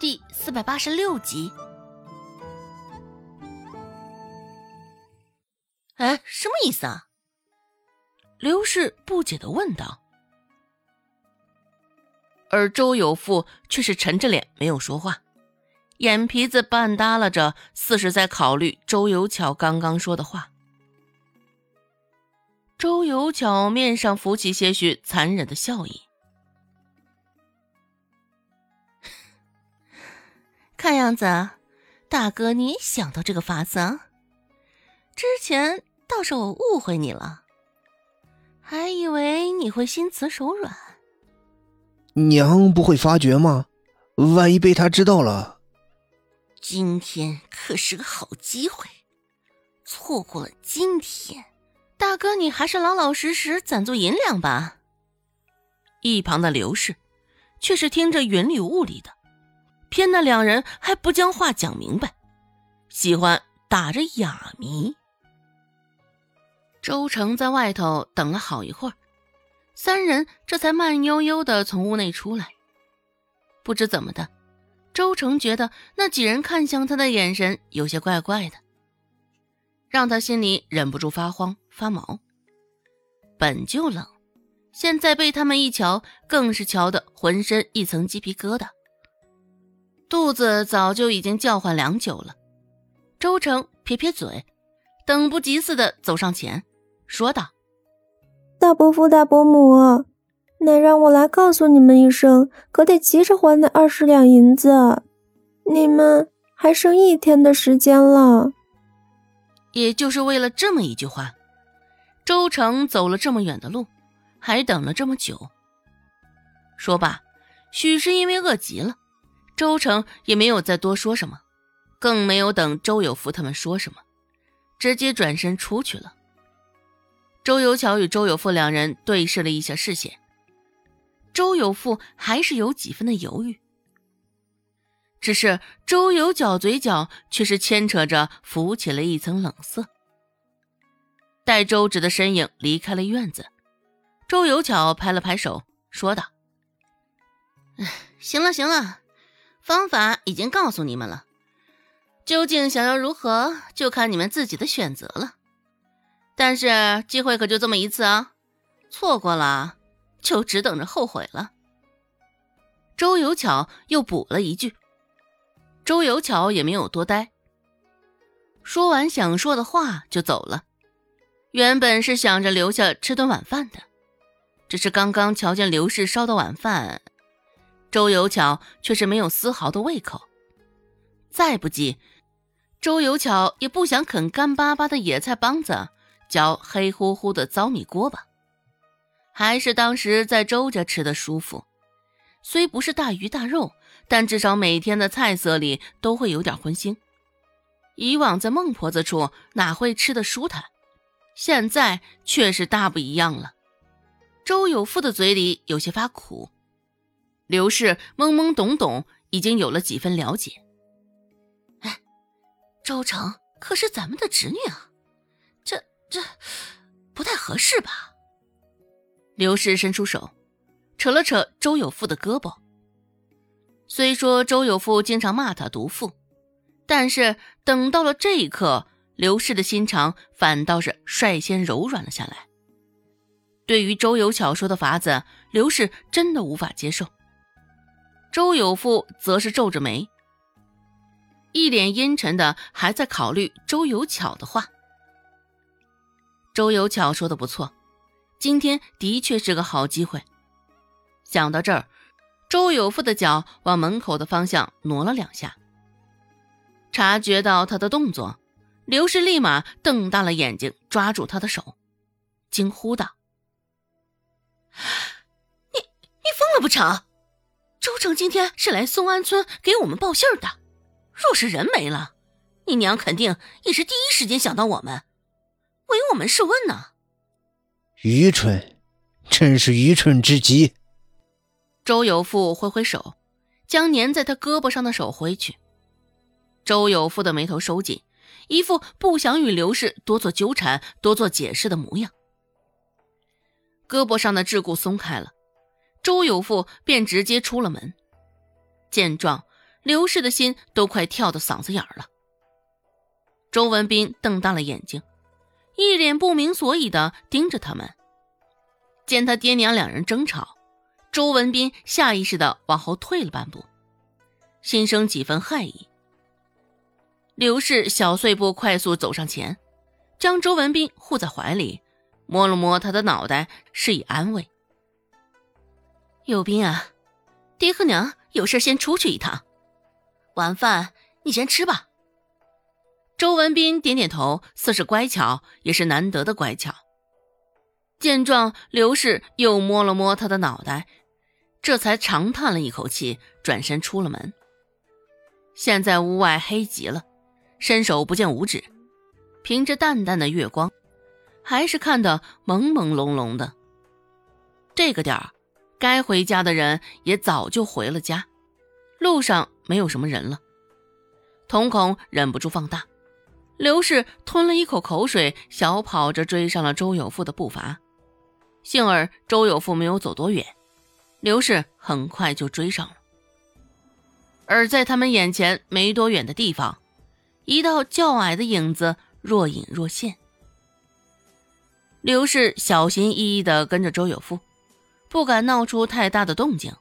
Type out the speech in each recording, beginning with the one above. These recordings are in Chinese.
第四百八十六集。哎，什么意思啊？刘氏不解的问道。而周有富却是沉着脸没有说话，眼皮子半耷拉着，似是在考虑周有巧刚刚说的话。周有巧面上浮起些许残忍的笑意，看样子，大哥你也想到这个法子啊？之前倒是我误会你了，还以为你会心慈手软。娘不会发觉吗？万一被他知道了，今天可是个好机会，错过了今天。大哥，你还是老老实实攒足银两吧。一旁的刘氏却是听着云里雾里的，偏那两人还不将话讲明白，喜欢打着哑谜。周成在外头等了好一会儿，三人这才慢悠悠的从屋内出来。不知怎么的，周成觉得那几人看向他的眼神有些怪怪的，让他心里忍不住发慌。发毛，本就冷，现在被他们一瞧，更是瞧得浑身一层鸡皮疙瘩，肚子早就已经叫唤良久了。周成撇撇嘴，等不及似的走上前，说道：“大伯父、大伯母，奶让我来告诉你们一声，可得急着还那二十两银子，你们还剩一天的时间了。”也就是为了这么一句话。周成走了这么远的路，还等了这么久。说罢，许是因为饿极了，周成也没有再多说什么，更没有等周有福他们说什么，直接转身出去了。周有巧与周有富两人对视了一下视线，周有富还是有几分的犹豫，只是周有巧嘴角却是牵扯着浮起了一层冷色。待周芷的身影离开了院子，周有巧拍了拍手，说道：“行了行了，方法已经告诉你们了，究竟想要如何，就看你们自己的选择了。但是机会可就这么一次啊，错过了就只等着后悔了。”周有巧又补了一句，周有巧也没有多待，说完想说的话就走了。原本是想着留下吃顿晚饭的，只是刚刚瞧见刘氏烧的晚饭，周有巧却是没有丝毫的胃口。再不济，周有巧也不想啃干巴巴的野菜帮子，嚼黑乎乎的糟米锅巴。还是当时在周家吃的舒服，虽不是大鱼大肉，但至少每天的菜色里都会有点荤腥。以往在孟婆子处哪会吃的舒坦？现在却是大不一样了。周有富的嘴里有些发苦，刘氏懵懵懂懂，已经有了几分了解。哎，周成可是咱们的侄女啊，这这不太合适吧？刘氏伸出手，扯了扯周有富的胳膊。虽说周有富经常骂他毒妇，但是等到了这一刻。刘氏的心肠反倒是率先柔软了下来。对于周有巧说的法子，刘氏真的无法接受。周有富则是皱着眉，一脸阴沉的，还在考虑周有巧的话。周有巧说的不错，今天的确是个好机会。想到这儿，周有富的脚往门口的方向挪了两下，察觉到他的动作。刘氏立马瞪大了眼睛，抓住他的手，惊呼道：“你你疯了不成？周成今天是来松安村给我们报信的，若是人没了，你娘肯定也是第一时间想到我们，为我们试问呢。”愚蠢，真是愚蠢至极。周有富挥挥手，将粘在他胳膊上的手挥去。周有富的眉头收紧。一副不想与刘氏多做纠缠、多做解释的模样。胳膊上的桎梏松开了，周有富便直接出了门。见状，刘氏的心都快跳到嗓子眼儿了。周文斌瞪大了眼睛，一脸不明所以的盯着他们。见他爹娘两人争吵，周文斌下意识的往后退了半步，心生几分害意。刘氏小碎步快速走上前，将周文斌护在怀里，摸了摸他的脑袋，示意安慰：“有斌啊，爹和娘有事先出去一趟，晚饭你先吃吧。”周文斌点点头，似是乖巧，也是难得的乖巧。见状，刘氏又摸了摸他的脑袋，这才长叹了一口气，转身出了门。现在屋外黑极了，伸手不见五指，凭着淡淡的月光，还是看得朦朦胧胧的。这个点儿，该回家的人也早就回了家，路上没有什么人了。瞳孔忍不住放大，刘氏吞了一口口水，小跑着追上了周有富的步伐。幸而周有富没有走多远，刘氏很快就追上了。而在他们眼前没多远的地方，一道较矮的影子若隐若现。刘氏小心翼翼地跟着周有富，不敢闹出太大的动静。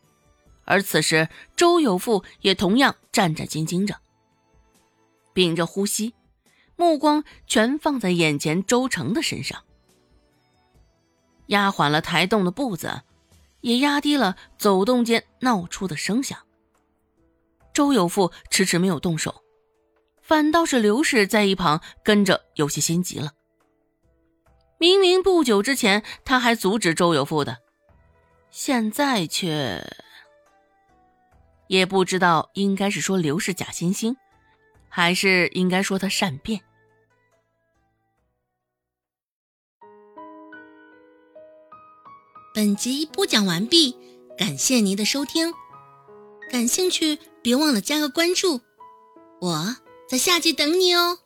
而此时，周有富也同样战战兢兢着，屏着呼吸，目光全放在眼前周成的身上。压缓了抬动的步子，也压低了走动间闹出的声响。周有富迟迟没有动手，反倒是刘氏在一旁跟着有些心急了。明明不久之前他还阻止周有富的，现在却……也不知道应该是说刘氏假惺惺，还是应该说他善变。本集播讲完毕，感谢您的收听。感兴趣，别忘了加个关注，我在下集等你哦。